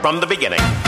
from the beginning.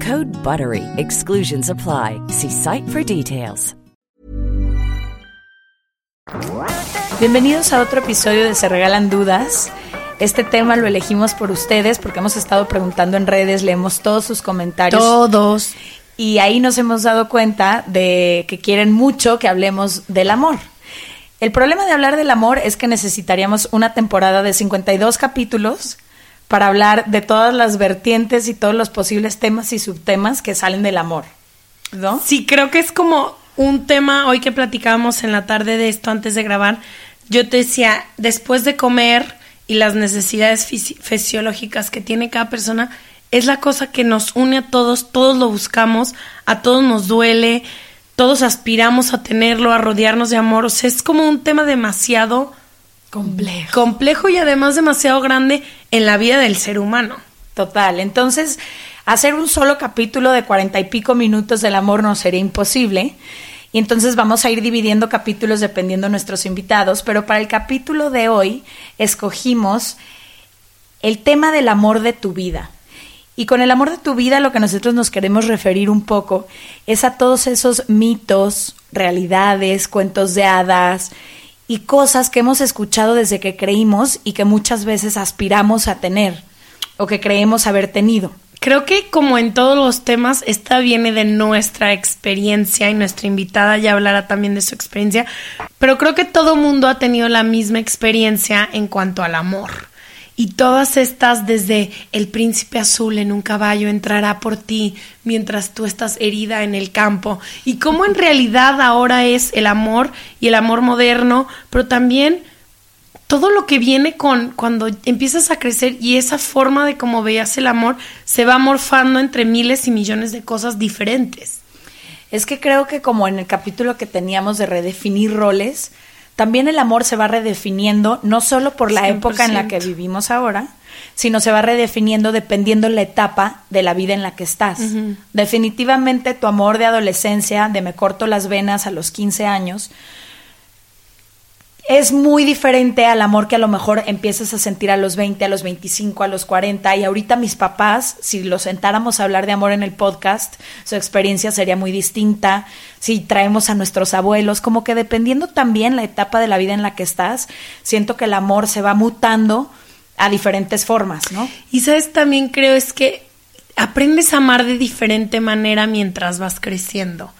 Code BUTTERY. Exclusions apply. See site for details. Bienvenidos a otro episodio de Se Regalan Dudas. Este tema lo elegimos por ustedes porque hemos estado preguntando en redes, leemos todos sus comentarios. Todos. Y ahí nos hemos dado cuenta de que quieren mucho que hablemos del amor. El problema de hablar del amor es que necesitaríamos una temporada de 52 capítulos para hablar de todas las vertientes y todos los posibles temas y subtemas que salen del amor. ¿No? Sí, creo que es como un tema hoy que platicábamos en la tarde de esto antes de grabar. Yo te decía, después de comer y las necesidades fisi- fisiológicas que tiene cada persona, es la cosa que nos une a todos, todos lo buscamos, a todos nos duele, todos aspiramos a tenerlo, a rodearnos de amor. O sea, es como un tema demasiado Complejo. complejo y además demasiado grande en la vida del ser humano. Total. Entonces, hacer un solo capítulo de cuarenta y pico minutos del amor no sería imposible. Y entonces vamos a ir dividiendo capítulos dependiendo de nuestros invitados. Pero para el capítulo de hoy escogimos el tema del amor de tu vida. Y con el amor de tu vida lo que nosotros nos queremos referir un poco es a todos esos mitos, realidades, cuentos de hadas y cosas que hemos escuchado desde que creímos y que muchas veces aspiramos a tener o que creemos haber tenido. Creo que como en todos los temas, esta viene de nuestra experiencia y nuestra invitada ya hablará también de su experiencia, pero creo que todo mundo ha tenido la misma experiencia en cuanto al amor. Y todas estas, desde el príncipe azul en un caballo entrará por ti mientras tú estás herida en el campo. Y cómo en realidad ahora es el amor y el amor moderno, pero también todo lo que viene con cuando empiezas a crecer y esa forma de cómo veías el amor se va morfando entre miles y millones de cosas diferentes. Es que creo que como en el capítulo que teníamos de redefinir roles, también el amor se va redefiniendo, no solo por la época en la que 100%. vivimos ahora, sino se va redefiniendo dependiendo la etapa de la vida en la que estás. Definitivamente tu amor de adolescencia, de me corto las venas a los 15 años, es muy diferente al amor que a lo mejor empiezas a sentir a los 20, a los 25, a los 40. Y ahorita mis papás, si los sentáramos a hablar de amor en el podcast, su experiencia sería muy distinta. Si traemos a nuestros abuelos, como que dependiendo también la etapa de la vida en la que estás, siento que el amor se va mutando a diferentes formas, ¿no? Y sabes, también creo es que aprendes a amar de diferente manera mientras vas creciendo.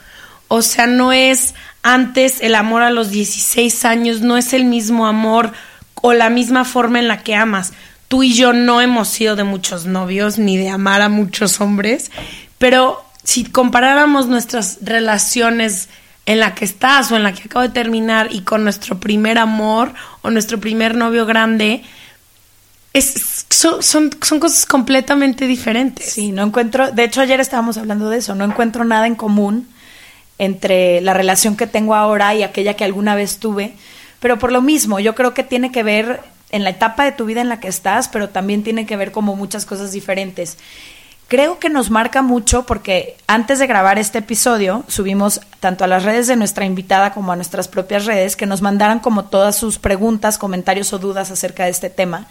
O sea, no es antes el amor a los 16 años, no es el mismo amor o la misma forma en la que amas. Tú y yo no hemos sido de muchos novios ni de amar a muchos hombres, pero si comparáramos nuestras relaciones en la que estás o en la que acabo de terminar y con nuestro primer amor o nuestro primer novio grande, es, son, son, son cosas completamente diferentes. Sí, no encuentro, de hecho ayer estábamos hablando de eso, no encuentro nada en común entre la relación que tengo ahora y aquella que alguna vez tuve, pero por lo mismo, yo creo que tiene que ver en la etapa de tu vida en la que estás, pero también tiene que ver como muchas cosas diferentes. Creo que nos marca mucho porque antes de grabar este episodio subimos tanto a las redes de nuestra invitada como a nuestras propias redes que nos mandaran como todas sus preguntas, comentarios o dudas acerca de este tema.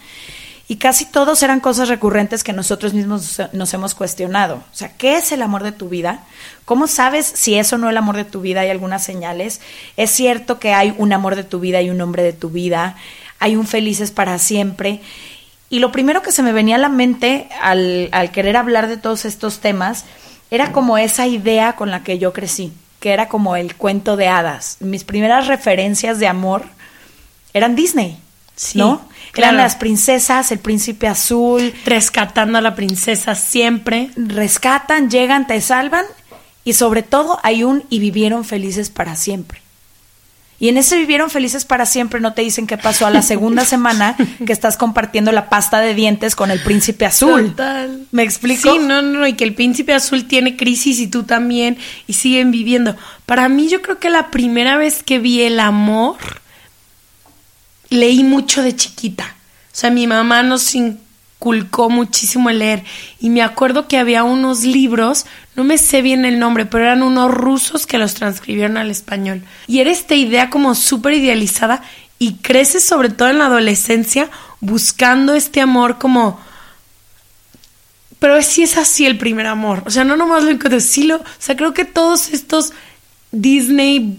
Y casi todos eran cosas recurrentes que nosotros mismos nos hemos cuestionado. O sea, ¿qué es el amor de tu vida? ¿Cómo sabes si eso no es el amor de tu vida? Hay algunas señales. Es cierto que hay un amor de tu vida y un hombre de tu vida. Hay un felices para siempre. Y lo primero que se me venía a la mente al, al querer hablar de todos estos temas era como esa idea con la que yo crecí, que era como el cuento de hadas. Mis primeras referencias de amor eran Disney, ¿no? Eran las princesas, el príncipe azul. Rescatando a la princesa siempre. Rescatan, llegan, te salvan y sobre todo hay un y vivieron felices para siempre. Y en ese vivieron felices para siempre no te dicen qué pasó a la segunda semana que estás compartiendo la pasta de dientes con el príncipe azul. Total. ¿Me explico? Sí, no, no, y que el príncipe azul tiene crisis y tú también y siguen viviendo. Para mí yo creo que la primera vez que vi el amor leí mucho de chiquita. O sea, mi mamá nos inculcó muchísimo el leer. Y me acuerdo que había unos libros, no me sé bien el nombre, pero eran unos rusos que los transcribieron al español. Y era esta idea como súper idealizada y creces sobre todo en la adolescencia buscando este amor como... Pero sí es así el primer amor. O sea, no nomás lo encuentro, sí. O sea, creo que todos estos Disney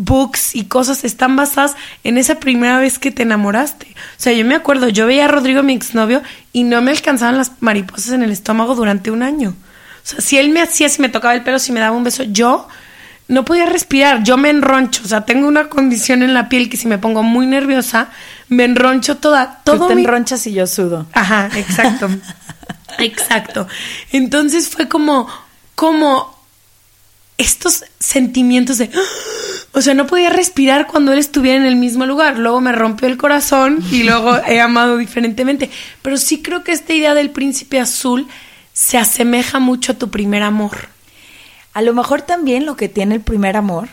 books y cosas están basadas en esa primera vez que te enamoraste. O sea, yo me acuerdo, yo veía a Rodrigo, mi exnovio, y no me alcanzaban las mariposas en el estómago durante un año. O sea, si él me hacía, si me tocaba el pelo, si me daba un beso, yo no podía respirar, yo me enroncho. O sea, tengo una condición en la piel que si me pongo muy nerviosa, me enroncho toda. Todo Tú te mi- enronchas y yo sudo. Ajá, exacto. exacto. Entonces fue como, como estos sentimientos de, o sea, no podía respirar cuando él estuviera en el mismo lugar. Luego me rompió el corazón y luego he amado diferentemente. Pero sí creo que esta idea del príncipe azul se asemeja mucho a tu primer amor. A lo mejor también lo que tiene el primer amor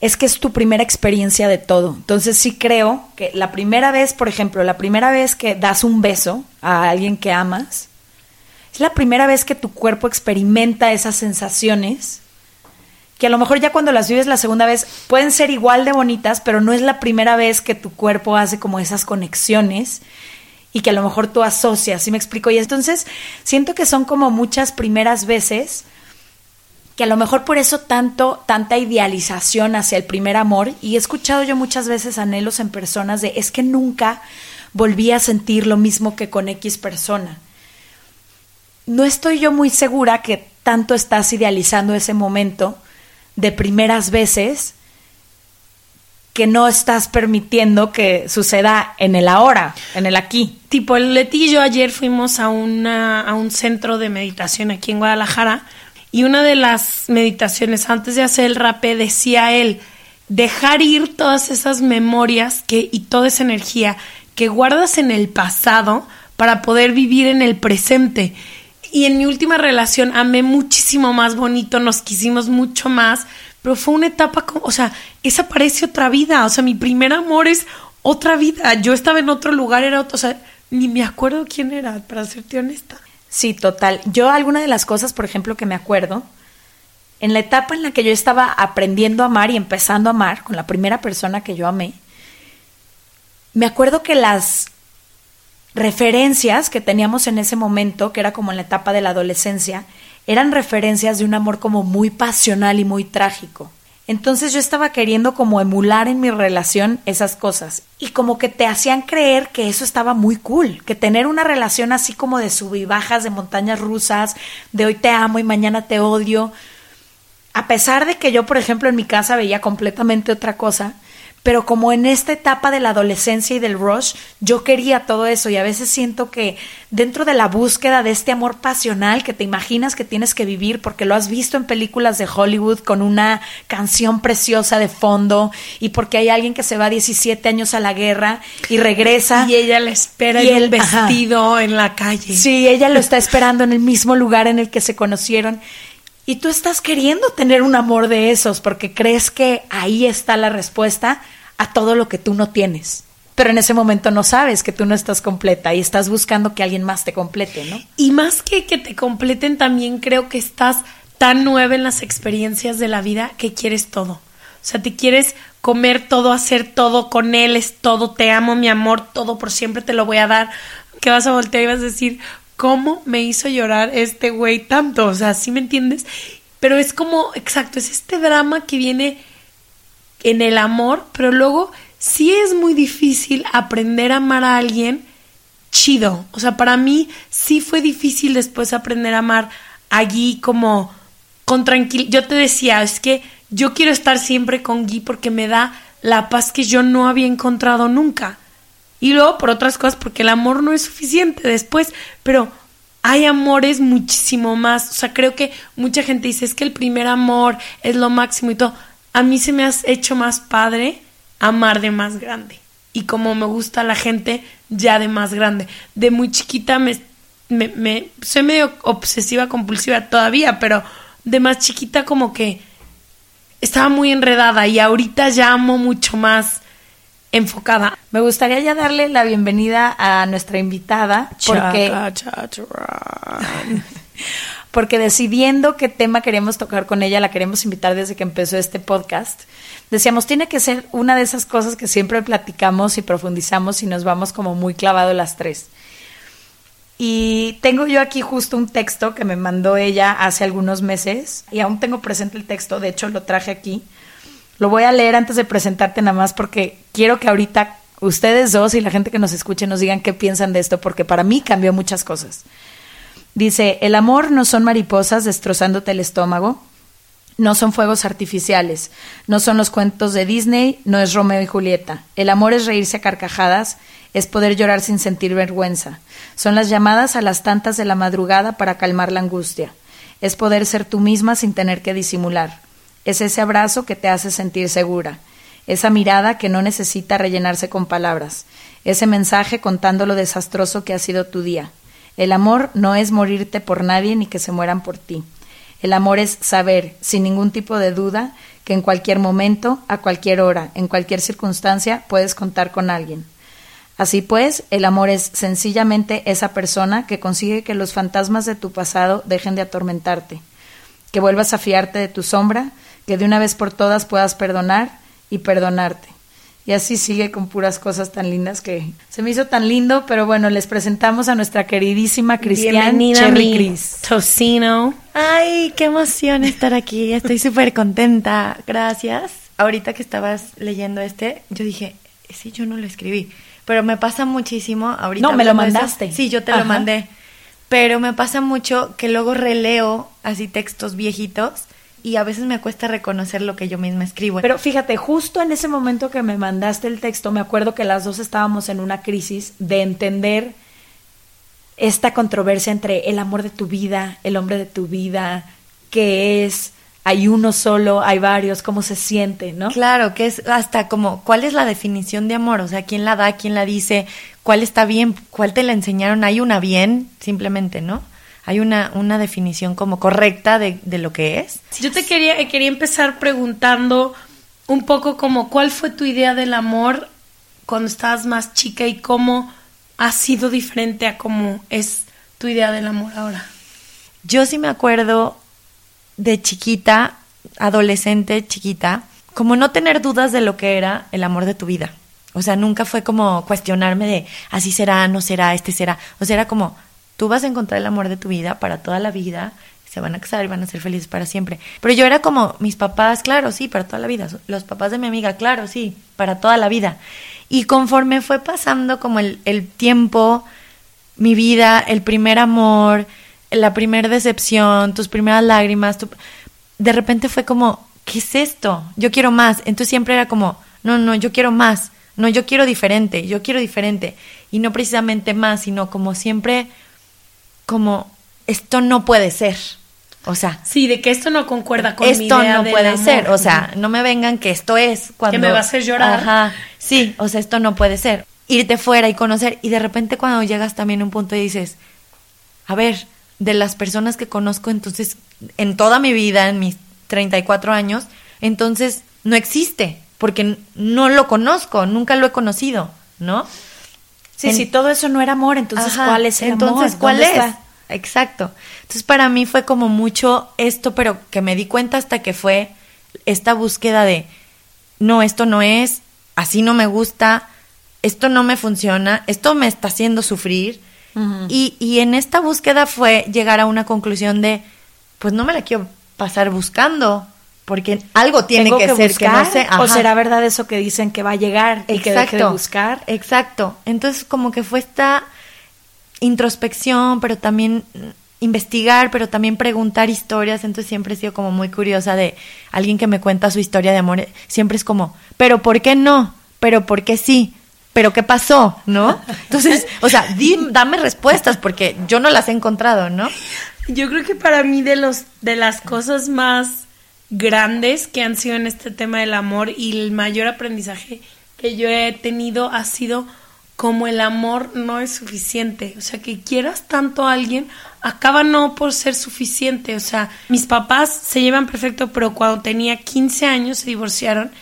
es que es tu primera experiencia de todo. Entonces sí creo que la primera vez, por ejemplo, la primera vez que das un beso a alguien que amas, es la primera vez que tu cuerpo experimenta esas sensaciones que a lo mejor ya cuando las vives la segunda vez pueden ser igual de bonitas, pero no es la primera vez que tu cuerpo hace como esas conexiones y que a lo mejor tú asocias, ¿sí me explico? Y entonces siento que son como muchas primeras veces que a lo mejor por eso tanto tanta idealización hacia el primer amor y he escuchado yo muchas veces anhelos en personas de es que nunca volví a sentir lo mismo que con X persona. No estoy yo muy segura que tanto estás idealizando ese momento de primeras veces que no estás permitiendo que suceda en el ahora, en el aquí. Tipo, el Leti y yo ayer fuimos a, a un centro de meditación aquí en Guadalajara y una de las meditaciones antes de hacer el rapé decía él, dejar ir todas esas memorias que, y toda esa energía que guardas en el pasado para poder vivir en el presente. Y en mi última relación amé muchísimo más bonito, nos quisimos mucho más, pero fue una etapa como, o sea, esa parece otra vida, o sea, mi primer amor es otra vida, yo estaba en otro lugar, era otro, o sea, ni me acuerdo quién era, para serte honesta. Sí, total. Yo alguna de las cosas, por ejemplo, que me acuerdo, en la etapa en la que yo estaba aprendiendo a amar y empezando a amar con la primera persona que yo amé, me acuerdo que las referencias que teníamos en ese momento, que era como en la etapa de la adolescencia, eran referencias de un amor como muy pasional y muy trágico. Entonces yo estaba queriendo como emular en mi relación esas cosas y como que te hacían creer que eso estaba muy cool, que tener una relación así como de sub y bajas, de montañas rusas, de hoy te amo y mañana te odio, a pesar de que yo, por ejemplo, en mi casa veía completamente otra cosa, pero como en esta etapa de la adolescencia y del rush, yo quería todo eso y a veces siento que dentro de la búsqueda de este amor pasional que te imaginas que tienes que vivir porque lo has visto en películas de Hollywood con una canción preciosa de fondo y porque hay alguien que se va 17 años a la guerra y regresa Y ella la espera Y en él- un ajá. vestido en la calle. Sí, ella lo está esperando en el mismo lugar en el que se conocieron. Y tú estás queriendo tener un amor de esos porque crees que ahí está la respuesta a todo lo que tú no tienes. Pero en ese momento no sabes que tú no estás completa y estás buscando que alguien más te complete, ¿no? Y más que que te completen, también creo que estás tan nueva en las experiencias de la vida que quieres todo. O sea, te quieres comer todo, hacer todo con él, es todo, te amo, mi amor, todo por siempre te lo voy a dar. Que vas a voltear y vas a decir, ¿cómo me hizo llorar este güey tanto? O sea, ¿sí me entiendes? Pero es como, exacto, es este drama que viene en el amor, pero luego sí es muy difícil aprender a amar a alguien chido. O sea, para mí sí fue difícil después aprender a amar allí como con tranquilidad. Yo te decía, es que yo quiero estar siempre con Guy porque me da la paz que yo no había encontrado nunca. Y luego por otras cosas, porque el amor no es suficiente después, pero hay amores muchísimo más. O sea, creo que mucha gente dice, es que el primer amor es lo máximo y todo. A mí se me ha hecho más padre amar de más grande. Y como me gusta la gente ya de más grande. De muy chiquita me, me, me soy medio obsesiva compulsiva todavía, pero de más chiquita como que estaba muy enredada y ahorita ya amo mucho más enfocada. Me gustaría ya darle la bienvenida a nuestra invitada porque porque decidiendo qué tema queremos tocar con ella, la queremos invitar desde que empezó este podcast. Decíamos, tiene que ser una de esas cosas que siempre platicamos y profundizamos y nos vamos como muy clavado las tres. Y tengo yo aquí justo un texto que me mandó ella hace algunos meses y aún tengo presente el texto, de hecho lo traje aquí. Lo voy a leer antes de presentarte nada más porque quiero que ahorita ustedes dos y la gente que nos escuche nos digan qué piensan de esto porque para mí cambió muchas cosas. Dice, el amor no son mariposas destrozándote el estómago, no son fuegos artificiales, no son los cuentos de Disney, no es Romeo y Julieta. El amor es reírse a carcajadas, es poder llorar sin sentir vergüenza. Son las llamadas a las tantas de la madrugada para calmar la angustia. Es poder ser tú misma sin tener que disimular. Es ese abrazo que te hace sentir segura. Esa mirada que no necesita rellenarse con palabras. Ese mensaje contando lo desastroso que ha sido tu día. El amor no es morirte por nadie ni que se mueran por ti. El amor es saber, sin ningún tipo de duda, que en cualquier momento, a cualquier hora, en cualquier circunstancia, puedes contar con alguien. Así pues, el amor es sencillamente esa persona que consigue que los fantasmas de tu pasado dejen de atormentarte, que vuelvas a fiarte de tu sombra, que de una vez por todas puedas perdonar y perdonarte. Y así sigue con puras cosas tan lindas que se me hizo tan lindo, pero bueno, les presentamos a nuestra queridísima Cristian Cherry Cris. Tocino. Ay, qué emoción estar aquí. Estoy súper contenta. Gracias. Ahorita que estabas leyendo este, yo dije, sí, yo no lo escribí. Pero me pasa muchísimo ahorita. No, me lo mandaste. sí, yo te lo mandé. Pero me pasa mucho que luego releo así textos viejitos y a veces me cuesta reconocer lo que yo misma escribo. Pero fíjate, justo en ese momento que me mandaste el texto, me acuerdo que las dos estábamos en una crisis de entender esta controversia entre el amor de tu vida, el hombre de tu vida, qué es, hay uno solo, hay varios, cómo se siente, ¿no? Claro, que es hasta como, ¿cuál es la definición de amor? O sea, ¿quién la da, quién la dice? ¿Cuál está bien? ¿Cuál te la enseñaron? ¿Hay una bien? Simplemente, ¿no? Hay una, una definición como correcta de, de lo que es. Yo te quería, eh, quería empezar preguntando un poco como cuál fue tu idea del amor cuando estabas más chica y cómo ha sido diferente a cómo es tu idea del amor ahora. Yo sí me acuerdo de chiquita, adolescente, chiquita, como no tener dudas de lo que era el amor de tu vida. O sea, nunca fue como cuestionarme de así será, no será, este será. O sea, era como, Tú vas a encontrar el amor de tu vida para toda la vida, se van a casar y van a ser felices para siempre. Pero yo era como, mis papás, claro, sí, para toda la vida. Los papás de mi amiga, claro, sí, para toda la vida. Y conforme fue pasando como el, el tiempo, mi vida, el primer amor, la primera decepción, tus primeras lágrimas, de repente fue como, ¿qué es esto? Yo quiero más. Entonces siempre era como, no, no, yo quiero más. No, yo quiero diferente, yo quiero diferente. Y no precisamente más, sino como siempre como esto no puede ser. O sea, sí, de que esto no concuerda con esto mi idea no puede ser. O sea, no me vengan que esto es cuando que me va a hacer llorar. Ajá, sí, o sea, esto no puede ser. Irte fuera y conocer y de repente cuando llegas también a un punto y dices, a ver, de las personas que conozco, entonces, en toda mi vida, en mis 34 años, entonces no existe, porque no lo conozco, nunca lo he conocido, ¿no? Sí, En- si todo eso no era amor, entonces Ajá, ¿cuál es el entonces, amor? ¿cuál ¿Dónde es? está? Exacto. Entonces, para mí fue como mucho esto, pero que me di cuenta hasta que fue esta búsqueda de, no, esto no es, así no me gusta, esto no me funciona, esto me está haciendo sufrir. y, y en esta búsqueda fue llegar a una conclusión de, pues no me la quiero pasar buscando, porque algo tiene Tengo que, ser que no buscar, o será verdad eso que dicen que va a llegar y que deje de buscar. Exacto. Entonces, como que fue esta introspección, pero también investigar, pero también preguntar historias. Entonces, siempre he sido como muy curiosa de alguien que me cuenta su historia de amor. Siempre es como, ¿pero por qué no? ¿Pero por qué sí? ¿Pero qué pasó? ¿No? Entonces, o sea, di- dame respuestas porque yo no las he encontrado, ¿no? Yo creo que para mí de los de las cosas más grandes que han sido en este tema del amor y el mayor aprendizaje que yo he tenido ha sido como el amor no es suficiente, o sea, que quieras tanto a alguien acaba no por ser suficiente, o sea, mis papás se llevan perfecto, pero cuando tenía 15 años se divorciaron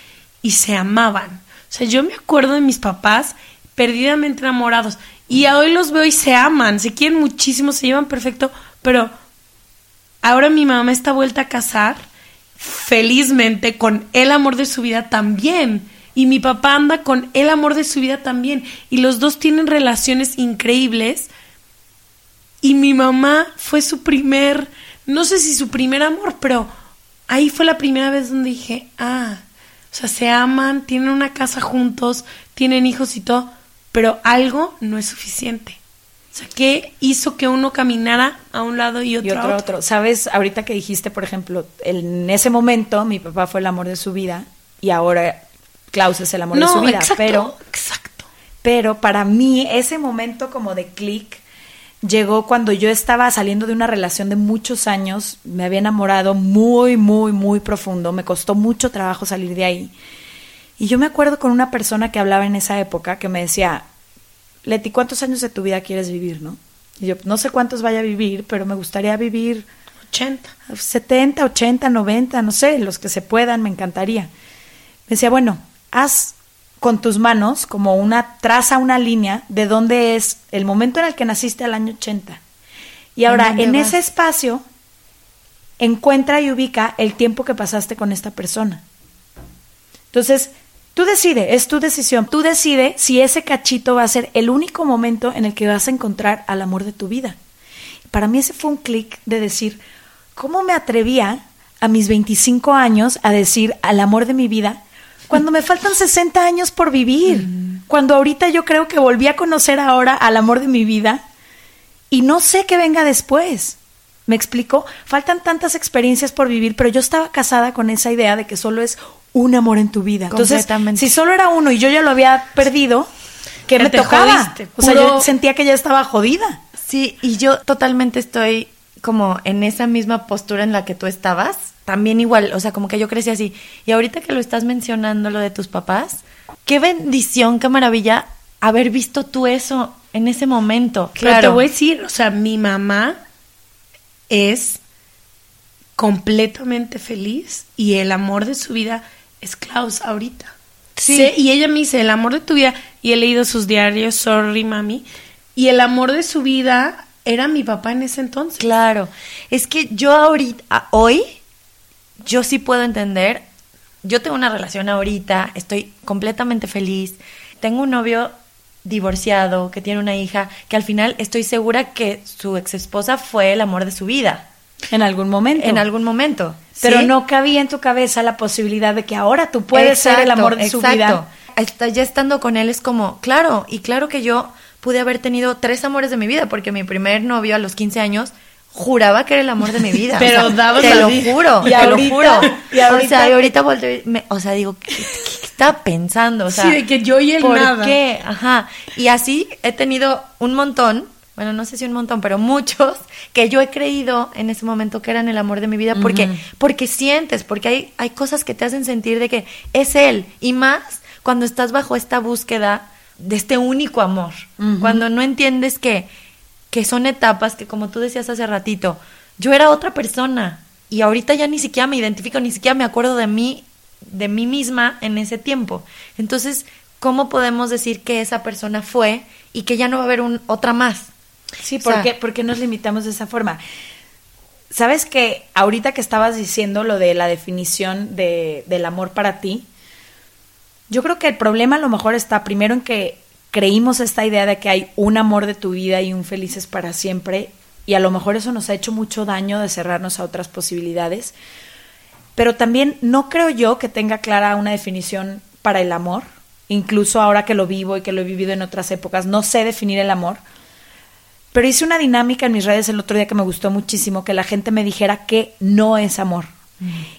y se amaban. O sea, yo me acuerdo de mis papás perdidamente enamorados y hoy los veo y se aman, se quieren muchísimo, se llevan perfecto, pero ahora mi mamá está vuelta a casar felizmente con el amor de su vida también. Y mi papá anda con el amor de su vida también. Y los dos tienen relaciones increíbles. Y mi mamá fue su primer, no sé si su primer amor, pero ahí fue la primera vez donde dije, ah, o sea, se aman, tienen una casa juntos, tienen hijos y todo, pero algo no es suficiente. O sea, ¿qué hizo que uno caminara a un lado y otro, y a otro a otro? otro. Sabes, ahorita que dijiste, por ejemplo, en ese momento mi papá fue el amor de su vida y ahora Klaus es el amor de su vida. exacto, pero, exacto. pero para mí ese momento como de clic llegó cuando yo estaba saliendo de una relación de muchos años, me había enamorado muy, muy, muy profundo, me costó mucho trabajo salir de ahí. Y yo me acuerdo con una persona que hablaba en esa época que me decía, Leti, ¿cuántos años de tu vida quieres vivir, no? Y yo, no sé cuántos vaya a vivir, pero me gustaría vivir 80. 70, 80, 90, no sé, los que se puedan, me encantaría. Me decía, bueno, haz con tus manos como una traza, una línea de dónde es el momento en el que naciste al año 80. Y ahora, en vas? ese espacio, encuentra y ubica el tiempo que pasaste con esta persona. Entonces, tú decides, es tu decisión. Tú decides si ese cachito va a ser el único momento en el que vas a encontrar al amor de tu vida. Para mí ese fue un clic de decir, ¿cómo me atrevía a mis 25 años a decir al amor de mi vida cuando me faltan 60 años por vivir? Cuando ahorita yo creo que volví a conocer ahora al amor de mi vida y no sé qué venga después. ¿Me explico? Faltan tantas experiencias por vivir, pero yo estaba casada con esa idea de que solo es un amor en tu vida. Entonces, si solo era uno y yo ya lo había perdido, ¿qué Ya me tocaba? jodiste, O sea, yo sentía que ya estaba jodida. Sí, y yo totalmente estoy como en esa misma postura en la que tú estabas. También igual, o sea, como que yo crecí así. Y ahorita que lo estás mencionando, lo de tus papás, qué bendición, qué maravilla haber visto tú eso en ese momento. Pero te voy a decir, o sea, mi mamá es completamente feliz y el amor de su vida es Klaus ahorita. Sí. Sé- y ella me dice, el amor de tu vida, y he leído sus diarios, sorry mami, y el amor de su vida era mi papá en ese entonces. Claro, es que yo ahorita, hoy, yo sí puedo entender, yo tengo una relación ahorita, estoy completamente feliz, tengo un novio divorciado que tiene una hija, que al final estoy segura que su ex esposa fue el amor de su vida, En algún momento. en algún momento. Pero ¿sí? no cabía en tu cabeza la posibilidad de que ahora tú puedes ser el amor de su exacto. vida. Ya estando con él es como, claro, y claro que yo pude haber tenido tres amores de mi vida, porque mi primer novio a los 15 años juraba que era el amor de mi vida. Pero O sea, dabas te lo vida. juro, Y te ahorita- lo juro. y ahorita- o sea, y ahorita volteo me- o sea, digo, ¿qué, qué- qué estaba pensando? O sea, Sí, de que yo y él ¿por nada. qué? Ajá. Y así he tenido un montón, bueno, no sé si un montón, pero muchos que yo he creído en ese momento que eran el amor de mi vida porque porque sientes, porque hay hay cosas que te hacen sentir de que es él y más cuando estás bajo esta búsqueda de este único amor, cuando no entiendes que que son etapas que como tú decías hace ratito, yo era otra persona y ahorita ya ni siquiera me identifico, ni siquiera me acuerdo de mí, de mí misma en ese tiempo. Entonces, ¿cómo podemos decir que esa persona fue y que ya no va a haber un, otra más? Sí, O sea, ¿por qué, por qué nos limitamos de esa forma? Sabes que ahorita que estabas diciendo lo de la definición de, del amor para ti, yo creo que el problema a lo mejor está primero en que creímos esta idea de que hay un amor de tu vida y un felices para siempre, y a lo mejor eso nos ha hecho mucho daño de cerrarnos a otras posibilidades. Pero también no creo yo que tenga clara una definición para el amor, incluso ahora que lo vivo y que lo he vivido en otras épocas, no sé definir el amor. Pero hice una dinámica en mis redes el otro día que me gustó muchísimo, que la gente me dijera que no es amor.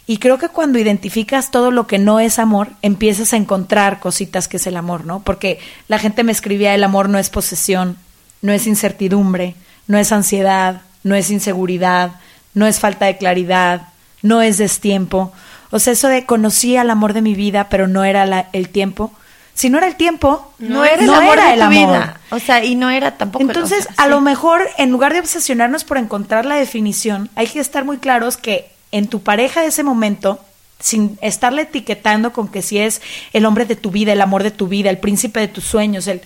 Y creo que cuando identificas todo lo que no es amor, empiezas a encontrar cositas que es el amor, ¿no? Porque la gente me escribía, el amor no es posesión, no es incertidumbre, no es ansiedad, no es inseguridad, no es falta de claridad, no es destiempo. O sea, eso de conocí al amor de mi vida, pero no era la- el tiempo. Si no era el tiempo, no era el no amor era de el tu amor. vida. O sea, y no era tampoco el- Entonces, o sea, a sí. lo mejor, en lugar de obsesionarnos por encontrar la definición, hay que estar muy claros que en tu pareja de ese momento, sin estarle etiquetando con que si es el hombre de tu vida, el amor de tu vida, el príncipe de tus sueños, el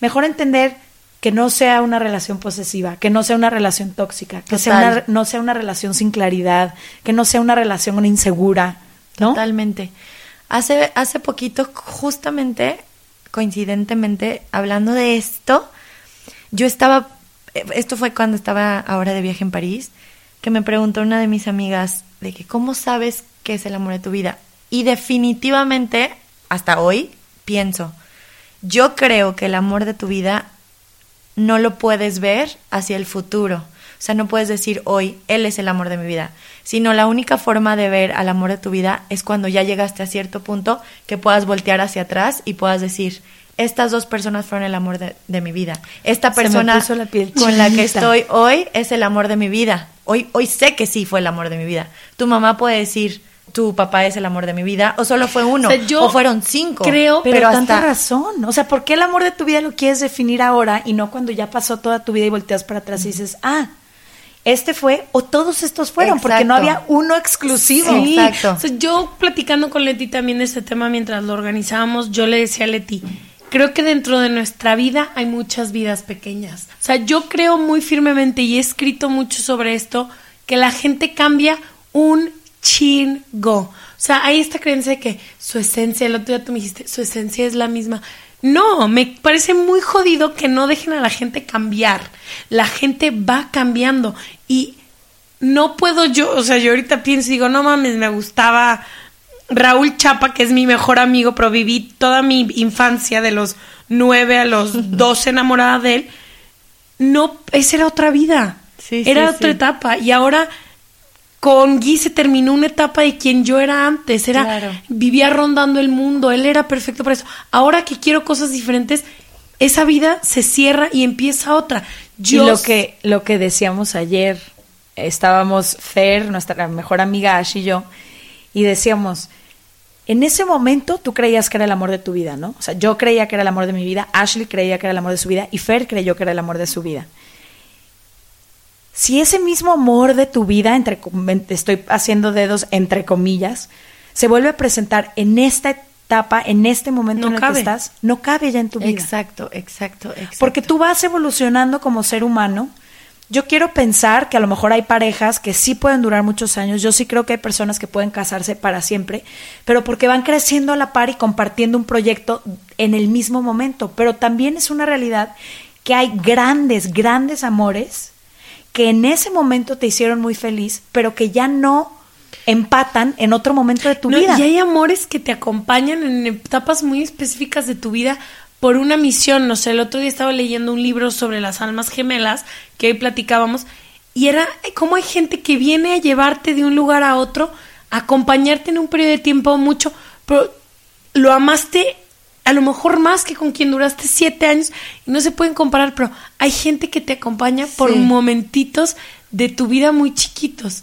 mejor entender que no sea una relación posesiva, que no sea una relación tóxica, que sea una, no sea una relación sin claridad, que no sea una relación insegura, ¿no? Totalmente. Hace, hace poquito, justamente, coincidentemente, hablando de esto, yo estaba, esto fue cuando estaba ahora de viaje en París, que me preguntó una de mis amigas de que cómo sabes qué es el amor de tu vida. Y definitivamente, hasta hoy, pienso, yo creo que el amor de tu vida no lo puedes ver hacia el futuro. O sea, no puedes decir hoy, él es el amor de mi vida, sino la única forma de ver al amor de tu vida es cuando ya llegaste a cierto punto que puedas voltear hacia atrás y puedas decir, estas dos personas fueron el amor de, de mi vida. Esta persona la con la que estoy hoy es el amor de mi vida. Hoy, hoy sé que sí fue el amor de mi vida. Tu mamá puede decir, tu papá es el amor de mi vida, o solo fue uno, O sea, yo o fueron cinco. creo- Pero, pero tanta hasta razón. O sea, ¿por qué el amor de tu vida lo quieres definir ahora y no cuando ya pasó toda tu vida y volteas para atrás y dices, ah, este fue o todos estos fueron? Porque no había uno exclusivo. Sí. Exacto. O sea, yo platicando con Leti también de este tema mientras lo organizábamos, yo le decía a Leti, creo que dentro de nuestra vida hay muchas vidas pequeñas. O sea, yo creo muy firmemente y he escrito mucho sobre esto, que la gente cambia un chingo. O sea, hay esta creencia de que su esencia, el otro día tú me dijiste, su esencia es la misma. No, me parece muy jodido que no dejen a la gente cambiar. La gente va cambiando y no puedo yo, o sea, yo ahorita pienso y digo, no mames, me gustaba Raúl Chapa, que es mi mejor amigo, pero viví toda mi infancia de los nueve a los doce enamorada de él. No, esa era otra vida. Sí, sí, era otra sí. etapa. Y ahora con Guy se terminó una etapa de quien yo era antes. Era, Claro. vivía rondando el mundo, él era perfecto para eso. Ahora que quiero cosas diferentes, esa vida se cierra y empieza otra. Yo y lo que, lo que decíamos ayer, estábamos Fer, nuestra mejor amiga Ash y yo, y decíamos, en ese momento tú creías que era el amor de tu vida, ¿no? O sea, yo creía que era el amor de mi vida, Ashley creía que era el amor de su vida y Fer creyó que era el amor de su vida. Si ese mismo amor de tu vida, entre, estoy haciendo dedos entre comillas, se vuelve a presentar en esta etapa, en este momento No en el cabe. que estás, no cabe ya en tu vida. Exacto, exacto, exacto. Porque tú vas evolucionando como ser humano. Yo quiero pensar que a lo mejor hay parejas que sí pueden durar muchos años. Yo sí creo que hay personas que pueden casarse para siempre, pero porque van creciendo a la par y compartiendo un proyecto en el mismo momento. Pero también es una realidad que hay grandes, grandes amores que en ese momento te hicieron muy feliz, pero que ya no empatan en otro momento de tu No, vida. Y hay amores que te acompañan en etapas muy específicas de tu vida por una misión. No sé, el otro día estaba leyendo un libro sobre las almas gemelas que hoy platicábamos y era como hay gente que viene a llevarte de un lugar a otro, a acompañarte en un periodo de tiempo mucho, pero lo amaste a lo mejor más que con quien duraste siete años y no se pueden comparar, pero hay gente que te acompaña por Sí. momentitos de tu vida muy chiquitos.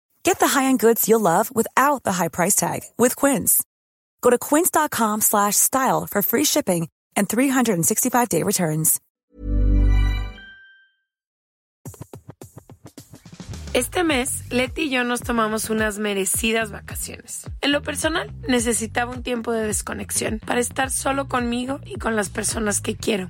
Get the high-end goods you'll love without the high price tag with Quince. Go to quince.com slash style for free shipping and 365-day returns. Este mes, Leti y yo nos tomamos unas merecidas vacaciones. En lo personal, necesitaba un tiempo de desconexión para estar solo conmigo y con las personas que quiero.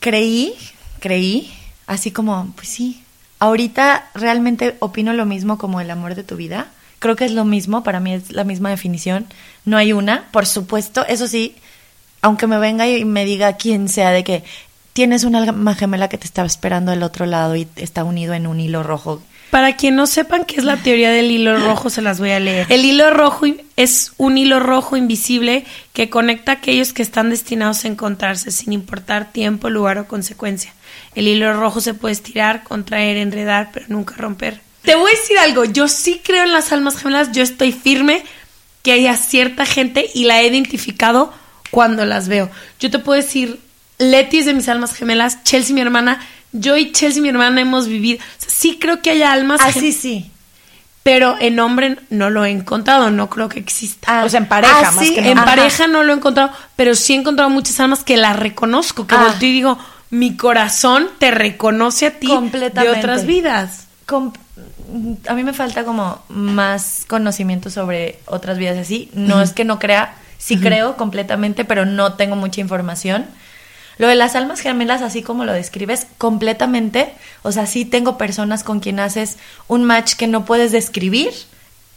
creí, creí, así como, pues sí, ahorita realmente opino lo mismo como el amor de tu vida. Creo que es lo mismo, para mí es la misma definición. No hay una, por supuesto, eso sí, aunque me venga y me diga quien sea de que tienes una alma gemela que te está esperando del otro lado y está unido en un hilo rojo. Para quien no sepan qué es la teoría del hilo rojo, se las voy a leer. El hilo rojo es un hilo rojo invisible que conecta a aquellos que están destinados a encontrarse sin importar tiempo, lugar o consecuencia. El hilo rojo se puede estirar, contraer, enredar, pero nunca romper. Te voy a decir algo, yo sí creo en las almas gemelas, yo estoy firme que haya cierta gente y la he identificado cuando las veo. Yo te puedo decir, Leti es de mis almas gemelas, Chelsea mi hermana, yo y Chelsea mi hermana hemos vivido, o sea, sí creo que haya almas Ah, gem- sí, sí. pero en hombre no lo he encontrado, no creo que exista. Ah, O sea, en pareja, ah, más sí, que en nada. Ajá. pareja no lo he encontrado, pero sí he encontrado muchas almas que las reconozco, que Ah. volteo y digo, mi corazón te reconoce a ti Completamente. de otras vidas. Com- a mí me falta como más conocimiento sobre otras vidas así. No es que no crea, sí creo completamente, pero no tengo mucha información. Lo de las almas gemelas, así como lo describes, completamente. O sea, sí tengo personas con quien haces un match que no puedes describir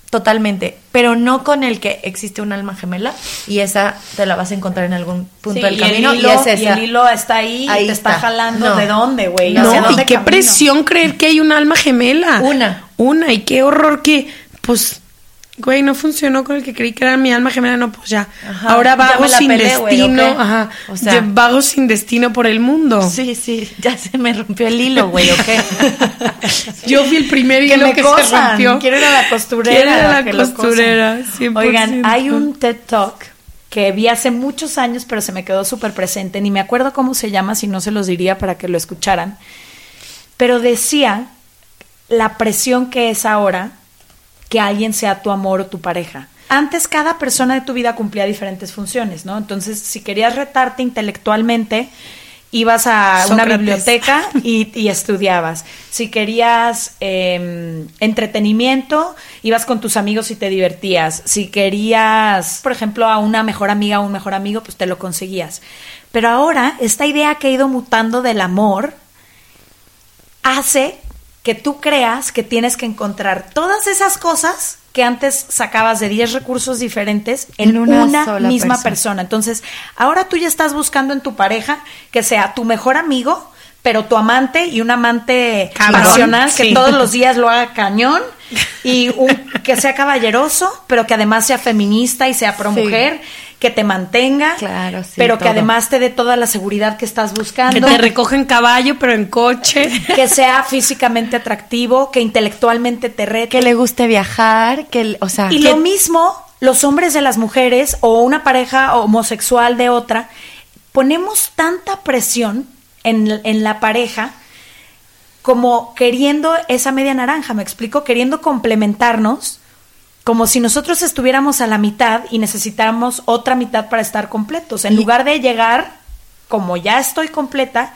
totalmente, pero no con el que existe un alma gemela y esa te la vas a encontrar en algún punto Sí, del y camino el y, hilo, es esa. y el hilo está ahí, Ahí y te está, está. jalando. No. ¿De dónde, güey? No, ¿Hacia No, y qué camino? presión creer que hay un alma gemela. Una. Una, y qué horror que, pues, güey, no funcionó con el que creí que era mi alma gemela, no, pues ya. Ajá, Ahora ya vago la sin pelé, destino, ¿o qué? ajá. O sea- ya vago sin destino por el mundo. Sí, sí, ya se me rompió el hilo, güey, ¿o qué? Yo fui el primer Que hilo me que se rompió. Quiero ir a la costurera. Quiero ir a la que costurera, 100%. Oigan, hay un TED Talk que vi hace muchos años, pero se me quedó súper presente. Ni me acuerdo cómo se llama, si no se los diría para que lo escucharan. Pero decía la presión que es ahora que alguien sea tu amor o tu pareja. antes cada persona de tu vida cumplía diferentes funciones, ¿no? Entonces, si querías retarte intelectualmente, ibas a una biblioteca y, y estudiabas. Si querías eh, entretenimiento, ibas con tus amigos y te divertías. Si querías, por ejemplo, a una mejor amiga o un mejor amigo, pues te lo conseguías. Pero ahora, esta idea que ha ido mutando del amor hace que tú creas que tienes que encontrar todas esas cosas que antes sacabas de 10 recursos diferentes en, En una misma persona. persona. Entonces, ahora tú ya estás buscando en tu pareja que sea tu mejor amigo, pero tu amante y un amante Cabrón, pasional que todos los días lo haga cañón y un, que sea caballeroso, pero que además sea feminista y sea pro Sí. Que te mantenga, Claro, sí, pero que además te dé toda la seguridad que estás buscando Que te recogen caballo, pero en coche. que sea físicamente atractivo, que intelectualmente te rete. Que le guste viajar, que, o sea, y que- lo mismo los hombres de las mujeres o una pareja homosexual de otra, ponemos tanta presión en, en la pareja como queriendo esa media naranja, me explico, queriendo complementarnos como si nosotros estuviéramos a la mitad y necesitáramos otra mitad para estar completos, en lugar de llegar como ya estoy completa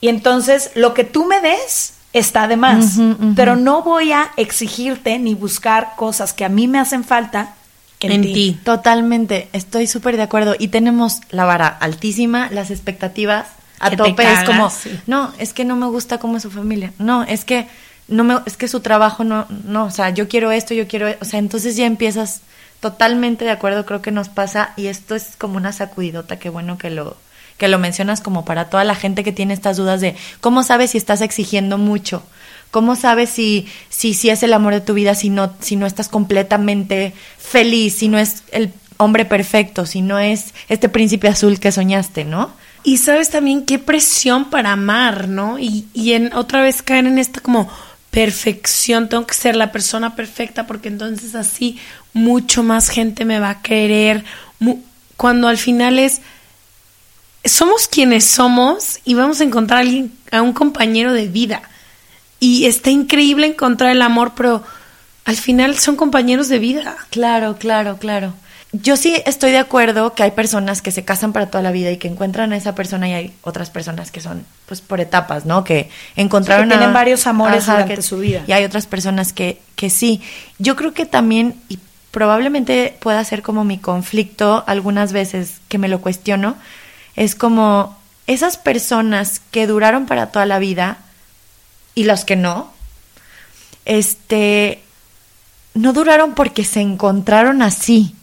y entonces lo que tú me des está de más, pero no voy a exigirte ni buscar cosas que a mí me hacen falta en, En ti. Totalmente, estoy súper de acuerdo. Y tenemos la vara altísima, las expectativas a Que tope. es como, sí. no, es que no me gusta cómo es su familia. No, es que no me, es que su trabajo no, no, o sea, yo quiero esto, yo quiero, e-". o sea, entonces ya empiezas totalmente de acuerdo, creo que nos pasa y esto es como una sacudidota, qué bueno que lo que lo mencionas como para toda la gente que tiene estas dudas de cómo sabes si estás exigiendo mucho, cómo sabes si si si es el amor de tu vida, si no si no estás completamente feliz, si no es el hombre perfecto, si no es este príncipe azul que soñaste, ¿no? Y sabes también qué presión para amar, ¿no? Y, y en otra vez caer en esta como perfección, tengo que ser la persona perfecta porque entonces así mucho más gente me va a querer. Cuando al final es, somos quienes somos y vamos a encontrar a alguien, a un compañero de vida. Y está increíble encontrar el amor, pero al final son compañeros de vida. Claro, claro, claro. Yo sí estoy de acuerdo que hay personas que se casan para toda la vida y que encuentran a esa persona y hay otras personas que son pues por etapas, ¿no? Que encontraron Sí, que a- tienen varios amores Ajá, durante que- su vida. Y hay otras personas que, que sí. Yo creo que también, y probablemente pueda ser como mi conflicto algunas veces que me lo cuestiono, es como esas personas que duraron para toda la vida y los que no, este, no duraron porque se encontraron así,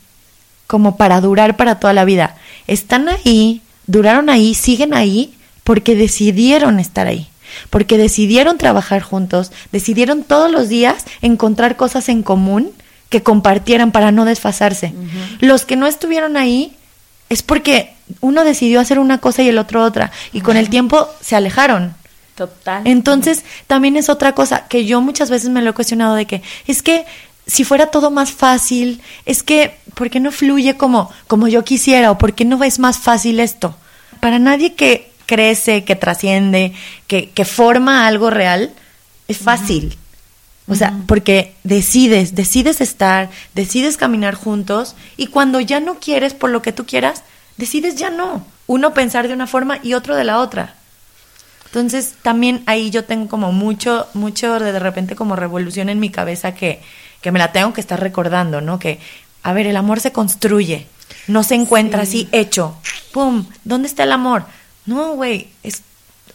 como para durar para toda la vida. Están ahí, duraron ahí, siguen ahí, porque decidieron estar ahí, porque decidieron trabajar juntos, decidieron todos los días encontrar cosas en común que compartieran para no desfasarse. Los que no estuvieron ahí es porque uno decidió hacer una cosa y el otro otra, y con el tiempo se alejaron. Total. Entonces, también es otra cosa que yo muchas veces me lo he cuestionado de que es que si fuera todo más fácil, es que ¿por qué no fluye como como yo quisiera o por qué no es más fácil esto? Para nadie que crece, que trasciende, que que forma algo real es fácil. O sea, porque decides, decides estar, decides caminar juntos y cuando ya no quieres por lo que tú quieras, decides ya no. Uno pensar de una forma y otro de la otra. Entonces, también ahí yo tengo como mucho, mucho de, de repente como revolución en mi cabeza que, que me la tengo que estar recordando, ¿no? Que, a ver, el amor se construye, no se encuentra así hecho. ¡Pum! ¿Dónde está el amor? No, güey, es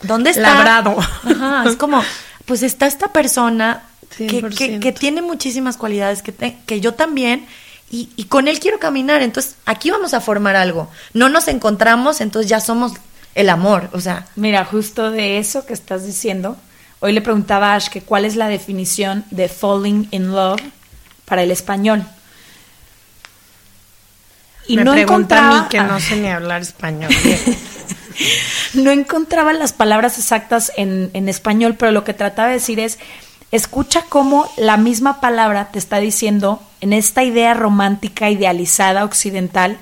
¿dónde está? Labrado. Ajá, es como, pues está esta persona que, que, 100%. que tiene muchísimas cualidades que, te- que yo también y, y con él quiero caminar, entonces aquí vamos a formar algo. No nos encontramos, entonces ya somos el amor, o sea, Mira, justo de eso que estás diciendo, hoy le preguntaba a Ash que cuál es la definición de falling in love para el español. Y Me no pregunta a encontraba, mí que no sé ni hablar español. no encontraba las palabras exactas en, en español, pero lo que trataba de decir es, escucha cómo la misma palabra te está diciendo en esta idea romántica, idealizada, occidental,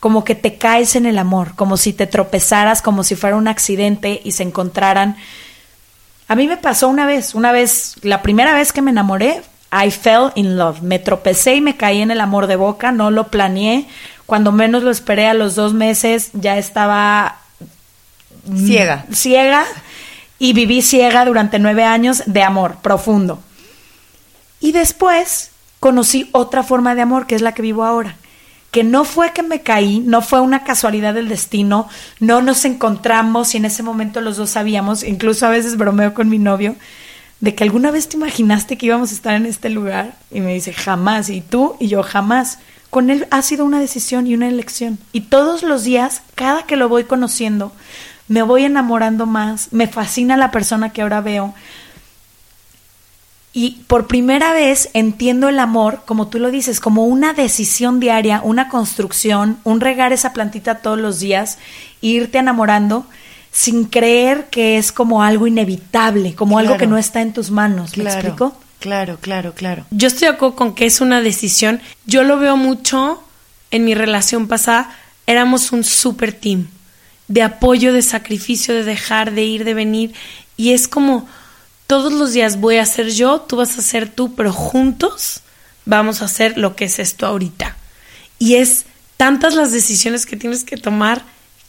como que te caes en el amor, como si te tropezaras, como si fuera un accidente y se encontraran. A mí me pasó una vez, una vez, la primera vez que me enamoré, I fell in love. Me tropecé y me caí en el amor de boca, no lo planeé. Cuando menos lo esperé a los dos meses ya estaba Ciega. ciega y viví ciega durante nueve años de amor profundo. Y después conocí otra forma de amor que es la que vivo ahora. Que no fue que me caí, no fue una casualidad del destino, no nos encontramos y en ese momento los dos sabíamos, incluso a veces bromeo con mi novio, de que alguna vez te imaginaste que íbamos a estar en este lugar y me dice jamás, y tú y yo jamás. Con él ha sido una decisión y una elección. Y todos los días, cada que lo voy conociendo, me voy enamorando más, me fascina la persona que ahora veo. Y por primera vez entiendo el amor, como tú lo dices, como una decisión diaria, una construcción, un regar esa plantita todos los días, e irte enamorando sin creer que es como algo inevitable, como algo que no está en tus manos. ¿Me Claro, explico? Claro, claro, claro. Yo estoy de acuerdo con que es una decisión. Yo lo veo mucho en mi relación pasada. Éramos un super team de apoyo, de sacrificio, de dejar, de ir, de venir. Y es como todos los días voy a ser yo, tú vas a ser tú, pero juntos vamos a hacer lo que es esto ahorita. Y es tantas las decisiones que tienes que tomar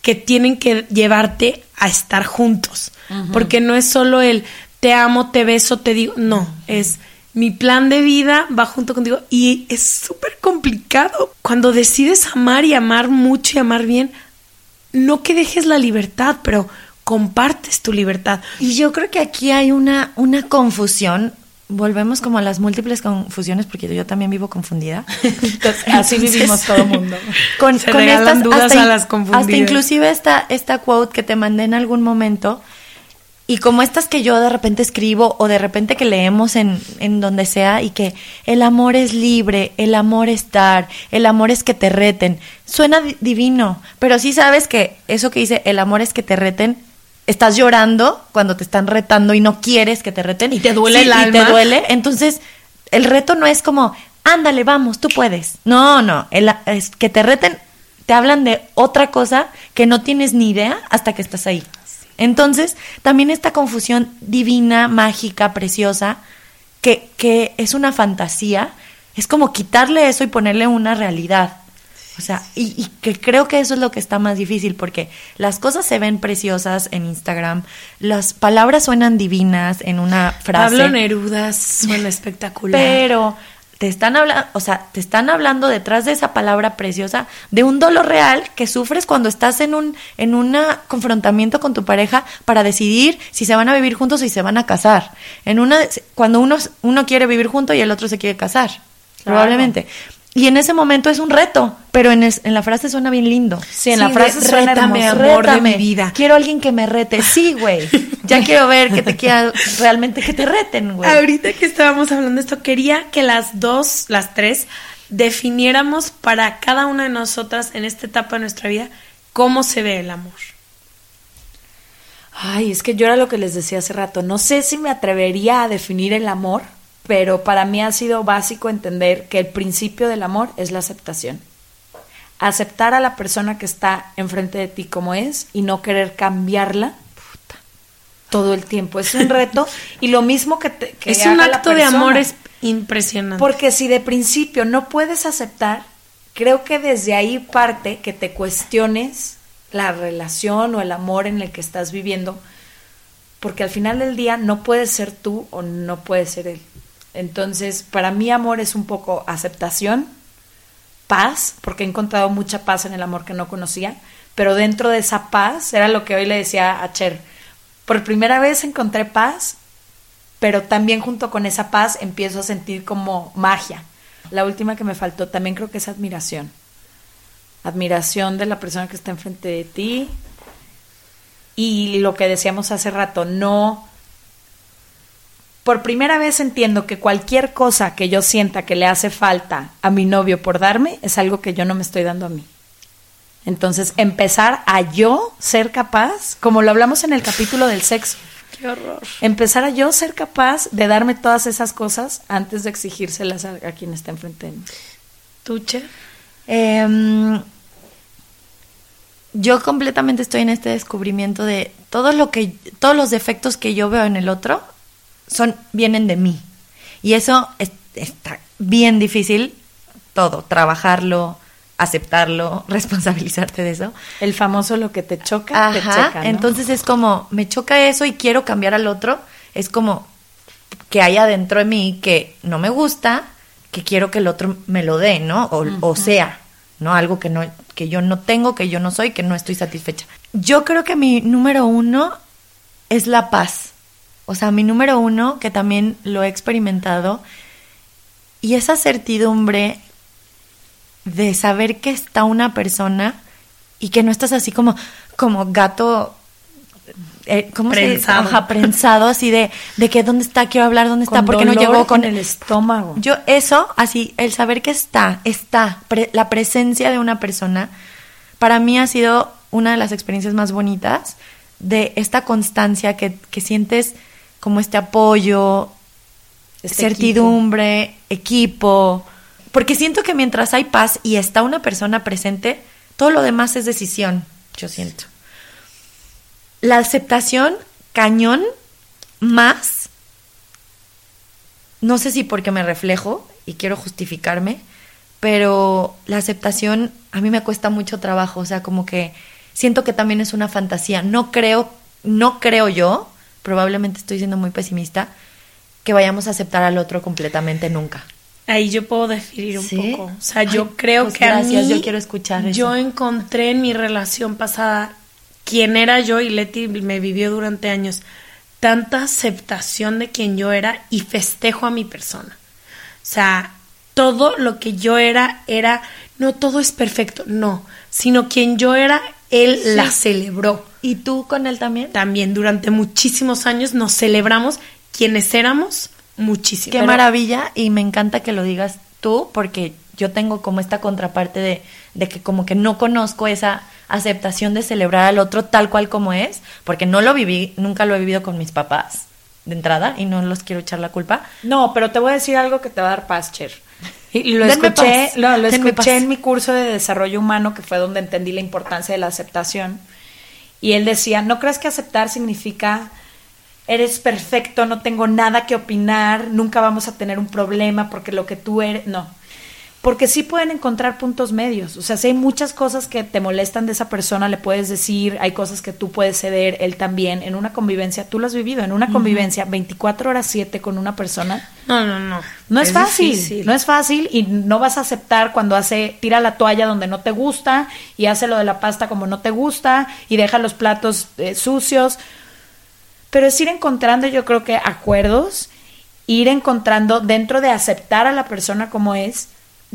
que tienen que llevarte a estar juntos. Porque no es solo el te amo, te beso, te digo. No, es mi plan de vida va junto contigo. Y es súper complicado. Cuando decides amar y amar mucho y amar bien, no que dejes la libertad, pero compartes tu libertad. Y yo creo que aquí hay una, una confusión. Volvemos como a las múltiples confusiones, porque yo también vivo confundida. Entonces, así vivimos todo el mundo. Con, Se con estas, dudas hasta, a las confundidas. hasta inclusive esta, esta quote que te mandé en algún momento, y como estas que yo de repente escribo o de repente que leemos en, en donde sea y que el amor es libre, el amor es dar, el amor es que te reten. Suena di- divino, pero sí sabes que eso que dice el amor es que te reten, estás llorando cuando te están retando y no quieres que te reten. Y te duele el y te alma. duele. Entonces, el reto no es como, ándale, vamos, tú puedes. No, no, el- es que te reten, te hablan de otra cosa que no tienes ni idea hasta que estás ahí. Entonces, también esta confusión divina, mágica, preciosa, que, que es una fantasía, es como quitarle eso y ponerle una realidad. O sea, y, y que creo que eso es lo que está más difícil, porque las cosas se ven preciosas en Instagram, las palabras suenan divinas en una frase. Pablo Neruda suena espectacular. Pero te están hablando, o sea, te están hablando detrás de esa palabra preciosa de un dolor real que sufres cuando estás en un en un confrontamiento con tu pareja para decidir si se van a vivir juntos o si se van a casar. En una cuando uno uno quiere vivir junto y el otro se quiere casar, probablemente. Y en ese momento es un reto, pero en, es- en la frase suena bien lindo. Sí, en la frase de- suena rétame, hermoso. amor de mi vida. Quiero alguien que me rete. Sí, güey. Ya quiero ver que te quiera realmente que te reten, güey. Ahorita que estábamos hablando de esto, quería que las dos, las tres, definiéramos para cada una de nosotras en esta etapa de nuestra vida cómo se ve el amor. Ay, es que yo era lo que les decía hace rato. No sé si me atrevería a definir el amor, pero para mí ha sido básico entender que el principio del amor es la aceptación. Aceptar a la persona que está enfrente de ti como es y no querer cambiarla todo el tiempo. Es un reto y lo mismo que, te, que es un acto de amor es impresionante. Porque si de principio no puedes aceptar, creo que desde ahí parte que te cuestiones la relación o el amor en el que estás viviendo, porque al final del día no puedes ser tú o no puedes ser él. Entonces, para mí amor es un poco aceptación, paz, porque he encontrado mucha paz en el amor que no conocía, pero dentro de esa paz, era lo que hoy le decía a Cher, por primera vez encontré paz pero también junto con esa paz empiezo a sentir como magia. La última que me faltó también creo que es admiración. Admiración de la persona que está enfrente de ti. Y lo que decíamos hace rato, no... Por primera vez entiendo que cualquier cosa que yo sienta que le hace falta a mi novio por darme es algo que yo no me estoy dando a mí. Entonces, empezar a yo ser capaz, como lo hablamos en el capítulo del sexo, Qué horror. empezar a yo ser capaz de darme todas esas cosas antes de exigírselas a, a quien está enfrente de mí. ¿Tuche? Em, yo completamente estoy en este descubrimiento de todo lo que todos los defectos que yo veo en el otro son vienen de mí. Y eso es- está bien difícil, todo, trabajarlo, aceptarlo, responsabilizarte de eso. El famoso lo que te choca, te Ajá, checa, ¿no? entonces es como, me choca eso y quiero cambiar al otro, es como que hay adentro de mí que no me gusta, que quiero que el otro me lo dé, ¿no? O, o sea, ¿no? Algo que, no, que yo no tengo, que yo no soy, que no estoy satisfecha. Yo creo que mi número uno es la paz. O sea, mi número uno, que también lo he experimentado, y esa certidumbre de saber que está una persona y que no estás así como, como gato, eh, ¿cómo se dice? Prensado. Ajá, prensado, así de, de que dónde está, quiero hablar, dónde está, porque no llegó con el estómago. Yo, eso, así, el saber que está, está, pre- la presencia de una persona, para mí ha sido una de las experiencias más bonitas de esta constancia que, que sientes como este apoyo, Este certidumbre, equipo. Porque siento que mientras hay paz y está una persona presente, todo lo demás es decisión, yo siento. La aceptación, cañón, más, no sé si porque me reflejo y quiero justificarme, pero la aceptación a mí me cuesta mucho trabajo, o sea, como que siento que también es una fantasía. No creo, no creo yo, probablemente estoy siendo muy pesimista, que vayamos a aceptar al otro completamente nunca. Ahí yo puedo definir un ¿Sí? poco. O sea, Ay, yo creo pues que gracias, a mí yo quiero escuchar eso. Yo encontré en mi relación pasada quién era yo y Leti me vivió durante años tanta aceptación de quien yo era y festejo a mi persona. O sea, todo lo que yo era era no todo es perfecto, no, sino quien yo era él Sí. la celebró. ¿Y tú con él también? También durante muchísimos años nos celebramos quienes éramos muchísimo. Qué Pero- maravilla y me encanta que lo digas tú porque yo tengo como esta contraparte de, de que como que no conozco esa aceptación de celebrar al otro tal cual como es, porque no lo viví, nunca lo he vivido con mis papás de entrada y no los quiero echar la culpa. No, pero te voy a decir algo que te va a dar paz, Cher. Y, lo Denme escuché, paz, lo, escuché paz. en mi curso de desarrollo humano, que fue donde entendí la importancia de la aceptación. Y él decía, no creas que aceptar significa eres perfecto, no tengo nada que opinar, nunca vamos a tener un problema porque lo que tú eres, no. Porque sí pueden encontrar puntos medios. O sea, si hay muchas cosas que te molestan de esa persona, le puedes decir, hay cosas que tú puedes ceder, él también. En una convivencia, tú lo has vivido, en una convivencia 24 horas 7 con una persona, No, no, no. no es, fácil, difícil. no es fácil y no vas a aceptar cuando hace, tira la toalla donde no te gusta y hace lo de la pasta como no te gusta y deja los platos eh, sucios. Pero es ir encontrando, yo creo que acuerdos, ir encontrando dentro de aceptar a la persona como es,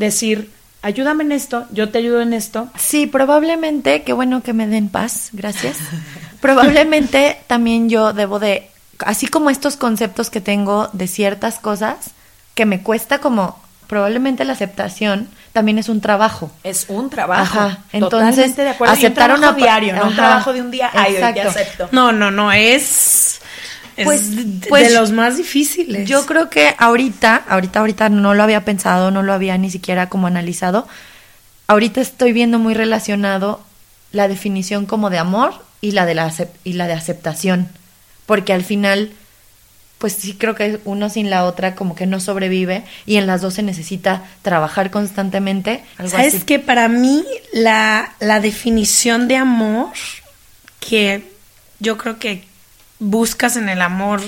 decir, ayúdame en esto, yo te ayudo en esto. Sí, probablemente, qué bueno que me den paz, gracias. probablemente también yo debo de, así como estos conceptos que tengo de ciertas cosas, que me cuesta como, probablemente la aceptación también es un trabajo. Es un trabajo. Ajá, entonces, Totalmente de acuerdo. Y un aceptar trabajo una diario, no un trabajo de un día, ay, hoy te exacto. acepto. No, no, no, es, es Pues- de- pues, de los más difíciles. Yo creo que ahorita, ahorita, ahorita no lo había pensado, no lo había ni siquiera como analizado. Ahorita estoy viendo muy relacionado la definición como de amor y la de la y la de aceptación, porque al final pues sí creo que uno sin la otra como que no sobrevive y en las dos se necesita trabajar constantemente. Algo ¿Sabes así. que Para mí, la, la definición de amor que yo creo que buscas en el amor,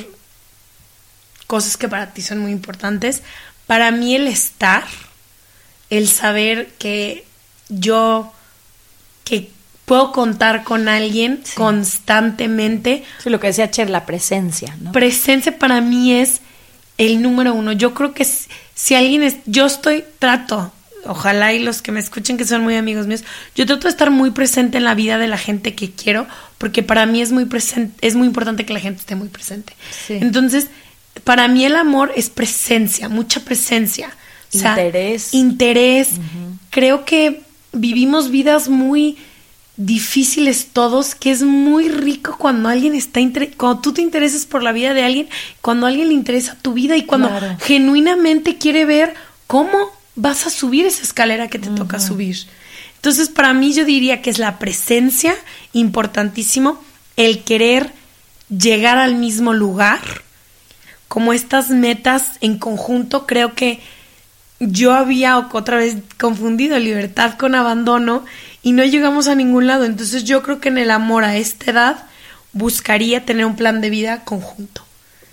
cosas que para ti son muy importantes, para mí el estar, el saber que yo, que puedo contar con alguien constantemente, Sí, lo que decía Cher, la presencia, ¿no? presencia para mí es el número uno. Yo creo que si, si alguien es, yo estoy, trato, ojalá y los que me escuchen que son muy amigos míos, yo trato de estar muy presente en la vida de la gente que quiero, porque para mí es muy presente, es muy importante que la gente esté muy presente. Sí. Entonces, para mí el amor es presencia, mucha presencia. O sea, Interés. Interés. Creo que vivimos vidas muy difíciles todos, que es muy rico cuando alguien está inter- cuando tú te interesas por la vida de alguien, cuando a alguien le interesa tu vida y cuando Claro. genuinamente quiere ver cómo vas a subir esa escalera que te toca subir. Entonces, para mí yo diría que es la presencia importantísimo, el querer llegar al mismo lugar, como estas metas en conjunto, creo que yo había otra vez confundido libertad con abandono y no llegamos a ningún lado. Entonces yo creo que en el amor a esta edad buscaría tener un plan de vida conjunto.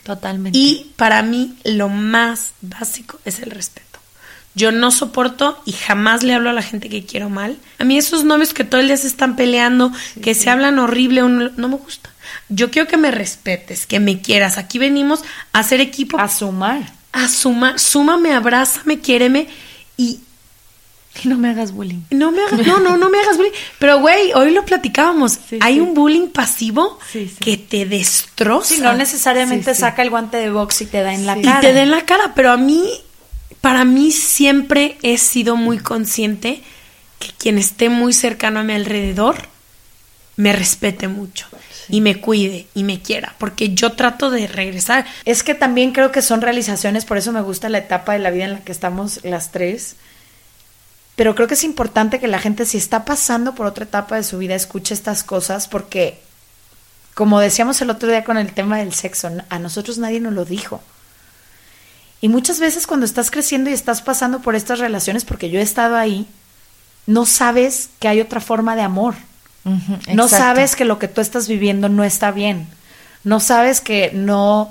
Totalmente. Y para mí lo más básico es el respeto. Yo no soporto y jamás le hablo a la gente que quiero mal. A mí esos novios que todo el día se están peleando, que se hablan horrible, no me gusta. Yo quiero que me respetes, que me quieras. Aquí venimos a hacer equipo. A sumar. A sumar. Súmame, abrázame, quiéreme y y no me hagas bullying. No me hagas, no, no, no me hagas bullying. Pero, güey, hoy lo platicábamos. Hay un bullying pasivo que te destroza. Sí, no necesariamente saca el guante de box y te da en la cara. Y te da en la cara, pero a mí, para mí siempre he sido muy consciente que quien esté muy cercano a mi alrededor me respete mucho y me cuide y me quiera, porque yo trato de regresar. Es que también creo que son realizaciones, por eso me gusta la etapa de la vida en la que estamos las tres pero creo que es importante que la gente, si está pasando por otra etapa de su vida, escuche estas cosas porque, como decíamos el otro día con el tema del sexo, a nosotros nadie nos lo dijo. Y muchas veces cuando estás creciendo y estás pasando por estas relaciones, porque yo he estado ahí, no sabes que hay otra forma de amor. no sabes que lo que tú estás viviendo no está bien. No sabes que no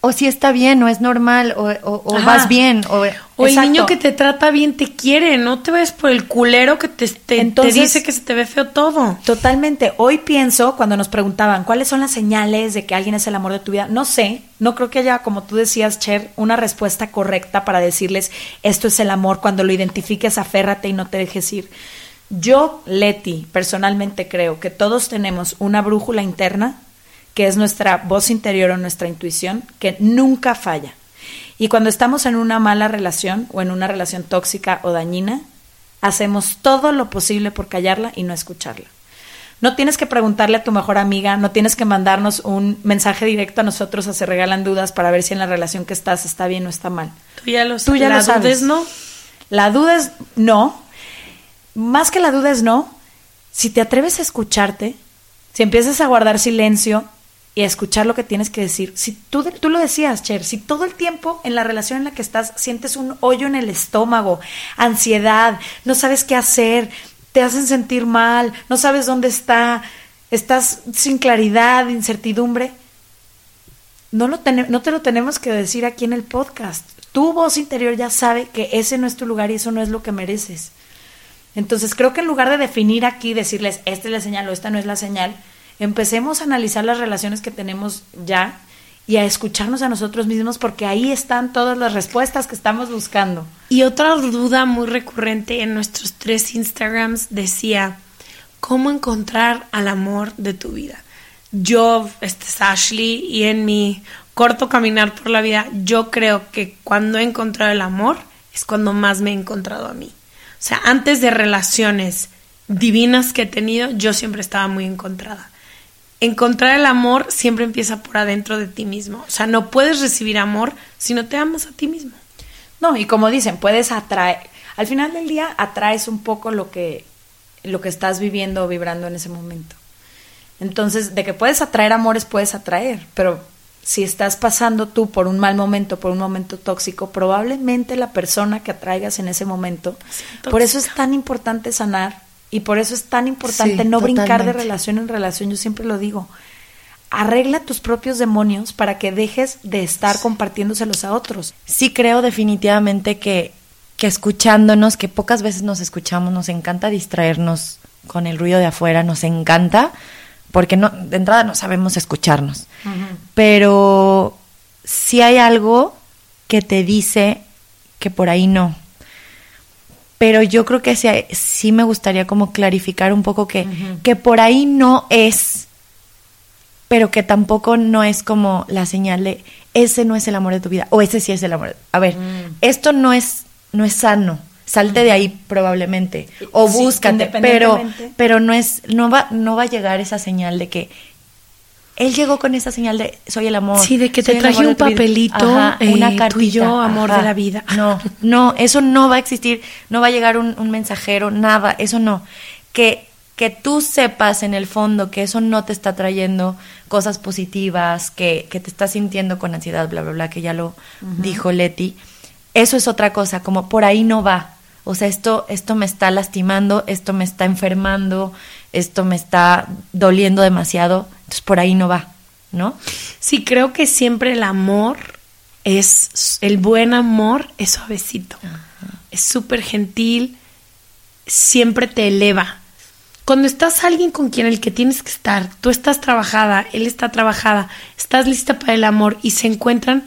o si está bien, o es normal, o, o, vas bien. O, el niño que te trata bien te quiere, no te ves por el culero que te, te, dice que se te ve feo todo. Totalmente. Hoy pienso, cuando nos preguntaban cuáles son las señales de que alguien es el amor de tu vida, no sé, no creo que haya, como tú decías, Cher, una respuesta correcta para decirles esto es el amor. Cuando lo identifiques, aférrate y no te dejes ir. Yo, Leti, personalmente creo que todos tenemos una brújula interna que es nuestra voz interior o nuestra intuición, que nunca falla. Y cuando estamos en una mala relación o en una relación tóxica o dañina, hacemos todo lo posible por callarla y no escucharla. No tienes que preguntarle a tu mejor amiga, no tienes que mandarnos un mensaje directo a nosotros a se regalan dudas para ver si en la relación que estás está bien o está mal. Tú ya lo, Tú ya la duda es no. La duda es no. Más que la duda es no. Si te atreves a escucharte, si empiezas a guardar silencio, y escuchar lo que tienes que decir. Si tú, tú lo decías, Cher, si todo el tiempo en la relación en la que estás sientes un hoyo en el estómago, ansiedad, no sabes qué hacer, te hacen sentir mal, no sabes dónde está, estás sin claridad, incertidumbre, no, lo no te lo tenemos que decir aquí en el podcast. Tu voz interior ya sabe que ese no es tu lugar y eso no es lo que mereces. Entonces creo que en lugar de definir aquí, decirles, esta es la señal o esta no es la señal, empecemos a analizar las relaciones que tenemos ya y a escucharnos a nosotros mismos porque ahí están todas las respuestas que estamos buscando. Y otra duda muy recurrente en nuestros tres Instagrams decía, ¿cómo encontrar al amor de tu vida? Yo, este es Ashley, y en mi corto caminar por la vida, yo creo que cuando he encontrado el amor es cuando más me he encontrado a mí. O sea, antes de relaciones divinas que he tenido, yo siempre estaba muy encontrada encontrar el amor siempre empieza por adentro de ti mismo. O sea, no puedes recibir amor si no te amas a ti mismo. No, y como dicen, puedes atraer, al final del día atraes un poco lo que, lo que estás viviendo o vibrando en ese momento. Entonces, de que puedes atraer amores, puedes atraer, pero si estás pasando tú por un mal momento, por un momento tóxico, probablemente la persona que atraigas en ese momento, por eso es tan importante sanar y por eso es tan importante no brincar de relación en relación, yo siempre lo digo. Arregla tus propios demonios para que dejes de estar compartiéndoselos a otros. Sí creo definitivamente que, que escuchándonos, que pocas veces nos escuchamos, nos encanta distraernos con el ruido de afuera, nos encanta, porque no, de entrada no sabemos escucharnos. Pero si hay algo que te dice que por ahí no, pero yo creo que sí, sí me gustaría como clarificar un poco que, que por ahí no es, pero que tampoco no es como la señal de ese no es el amor de tu vida o ese sí es el amor. A ver, mm. esto no es, no es sano. Salte de ahí probablemente o búscate, pero pero no es no va no va a llegar esa señal de que él llegó con esa señal de soy el amor. Sí, de que te traje un papelito, una cartilla, amor de la vida. No, no, eso no va a existir, no va a llegar un, mensajero, nada, eso no. Que que tú sepas en el fondo que eso no te está trayendo cosas positivas, que, que te estás sintiendo con ansiedad, bla, bla, bla, que ya lo dijo Leti, eso es otra cosa, como por ahí no va. O sea, esto, esto me está lastimando, esto me está enfermando, esto me está doliendo demasiado, entonces por ahí no va, ¿no? Sí, creo que siempre el amor es, el buen amor es suavecito, es súper gentil, siempre te eleva. Cuando estás alguien con quien el que tienes que estar, tú estás trabajada, él está trabajada, estás lista para el amor y se encuentran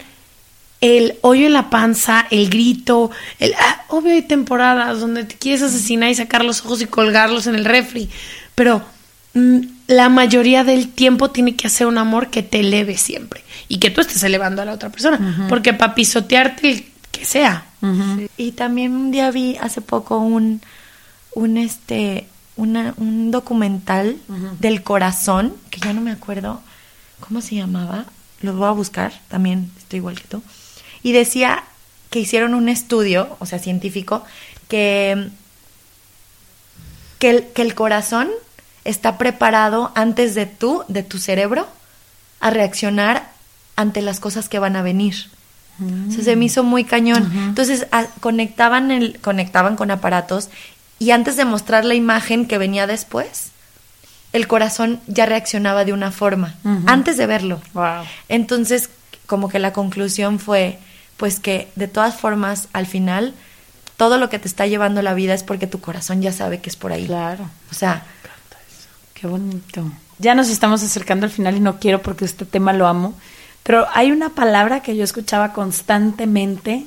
el hoyo en la panza, el grito, el ah, obvio hay temporadas donde te quieres asesinar y sacar los ojos y colgarlos en el refri, pero mm, la mayoría del tiempo tiene que hacer un amor que te eleve siempre y que tú estés elevando a la otra persona, porque para pisotearte el que sea. Y también un día vi hace poco un, un este, una, un documental del corazón, que ya no me acuerdo cómo se llamaba, lo voy a buscar, también estoy igual que tú, y decía que hicieron un estudio, o sea, científico, que, que, el, que el corazón está preparado antes de tú, de tu cerebro, a reaccionar ante las cosas que van a venir. O sea, se me hizo muy cañón. Entonces, a- conectaban, el, conectaban con aparatos y antes de mostrar la imagen que venía después, el corazón ya reaccionaba de una forma, antes de verlo. Wow. Entonces, como que la conclusión fue, pues que de todas formas, al final, todo lo que te está llevando la vida es porque tu corazón ya sabe que es por ahí. Claro. O sea, Qué bonito. Ya nos estamos acercando al final y no quiero porque este tema lo amo. Pero hay una palabra que yo escuchaba constantemente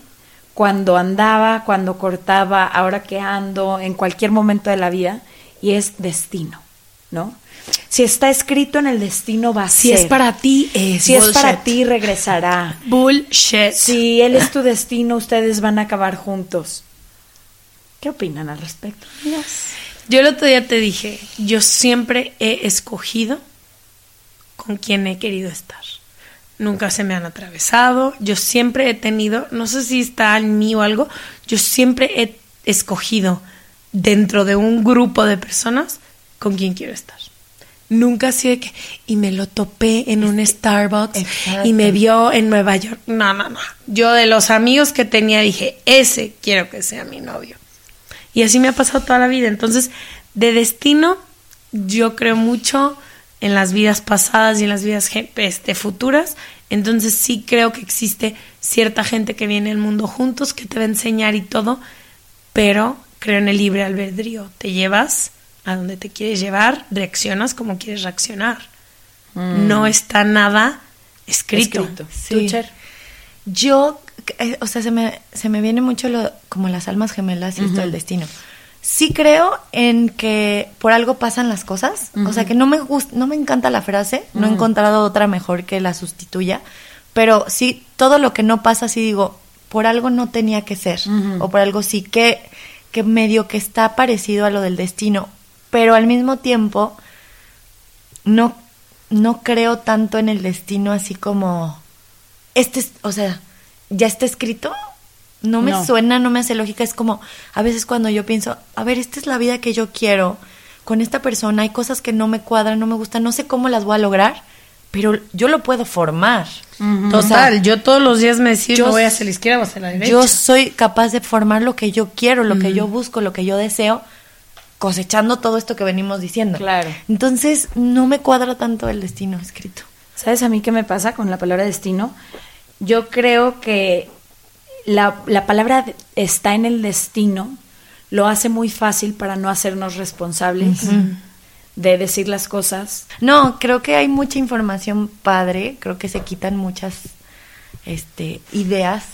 cuando andaba, cuando cortaba, ahora que ando, en cualquier momento de la vida, y es destino, ¿no? Si está escrito en el destino, va a Si ser. es para ti, es Si es para ti, regresará. Bullshit. Si él es tu destino, ustedes van a acabar juntos. ¿Qué opinan al respecto? Yo el otro día te dije, yo siempre he escogido con quien he querido estar. Nunca se me han atravesado, yo siempre he tenido, no sé si está en mí o algo, yo siempre he escogido dentro de un grupo de personas con quien quiero estar. Nunca sido de que, y me lo topé en un Starbucks Exacto. y me vio en Nueva York. No, no, no. Yo de los amigos que tenía dije, ese quiero que sea mi novio. Y así me ha pasado toda la vida. Entonces, de destino, yo creo mucho en las vidas pasadas y en las vidas este, futuras. Entonces, sí creo que existe cierta gente que viene al mundo juntos, que te va a enseñar y todo, pero creo en el libre albedrío. Te llevas a donde te quieres llevar, reaccionas como quieres reaccionar. No está nada escrito. Escrito. Sí. Yo, o sea, se me, se me viene mucho lo, como las almas gemelas y esto del destino. Sí creo en que por algo pasan las cosas. O sea, que no me no me encanta la frase. No he encontrado otra mejor que la sustituya. Pero sí, todo lo que no pasa, sí digo, por algo no tenía que ser. O por algo sí que, que medio que está parecido a lo del destino. Pero al mismo tiempo, no, no creo tanto en el destino así como este, es- o sea, ya está escrito. No me No. suena, no me hace lógica. Es como, a veces cuando yo pienso, a ver, esta es la vida que yo quiero con esta persona, hay cosas que no me cuadran, no me gustan, no sé cómo las voy a lograr, pero yo lo puedo formar. O sea, Total, yo todos los días me decido, yo no voy a hacer la izquierda, voy a hacer la derecha. yo soy capaz de formar lo que yo quiero, lo que yo busco, lo que yo deseo, cosechando todo esto que venimos diciendo. Claro. Entonces, no me cuadra tanto el destino escrito. ¿Sabes a mí qué me pasa con la palabra destino? Yo creo que la, la palabra está en el destino lo hace muy fácil para no hacernos responsables de decir las cosas. No, creo que hay mucha información padre, creo que se quitan muchas este, ideas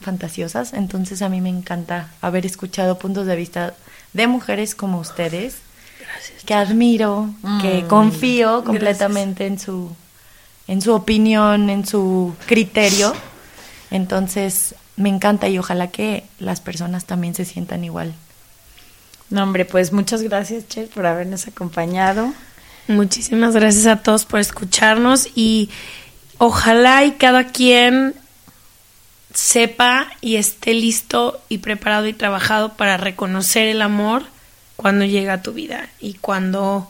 fantasiosas, entonces a mí me encanta haber escuchado puntos de vista de mujeres como ustedes, que admiro, que confío completamente en su en su opinión, en su criterio. Entonces, me encanta y ojalá que las personas también se sientan igual. No, hombre, pues muchas gracias, Che, por habernos acompañado. Muchísimas gracias a todos por escucharnos y ojalá y cada quien sepa y esté listo y preparado y trabajado para reconocer el amor cuando llega a tu vida y cuando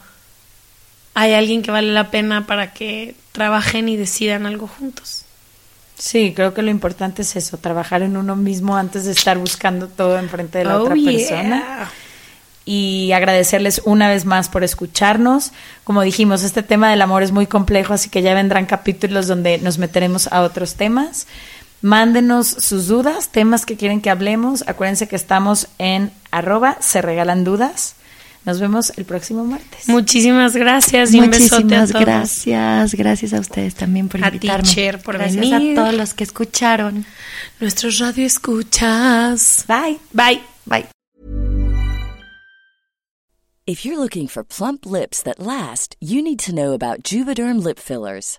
hay alguien que vale la pena para que trabajen y decidan algo juntos. Sí, creo que lo importante es eso, trabajar en uno mismo antes de estar buscando todo enfrente de la Oh, otra yeah. persona. Y agradecerles una vez más por escucharnos. Como dijimos, este tema del amor es muy complejo, así que ya vendrán capítulos donde nos meteremos a otros temas. Mándenos sus dudas, temas que quieren que hablemos. Acuérdense que estamos en arroba se regalan dudas. Nos vemos el próximo martes. Muchísimas gracias y un besote a Muchísimas todos. gracias. Gracias a ustedes también por A invitarme. Teacher por gracias venir. a todos los que escucharon. Nuestros radio escuchas. Bye. Bye. Bye. If you're looking for plump lips that last, you need to know about Juvederm lip fillers.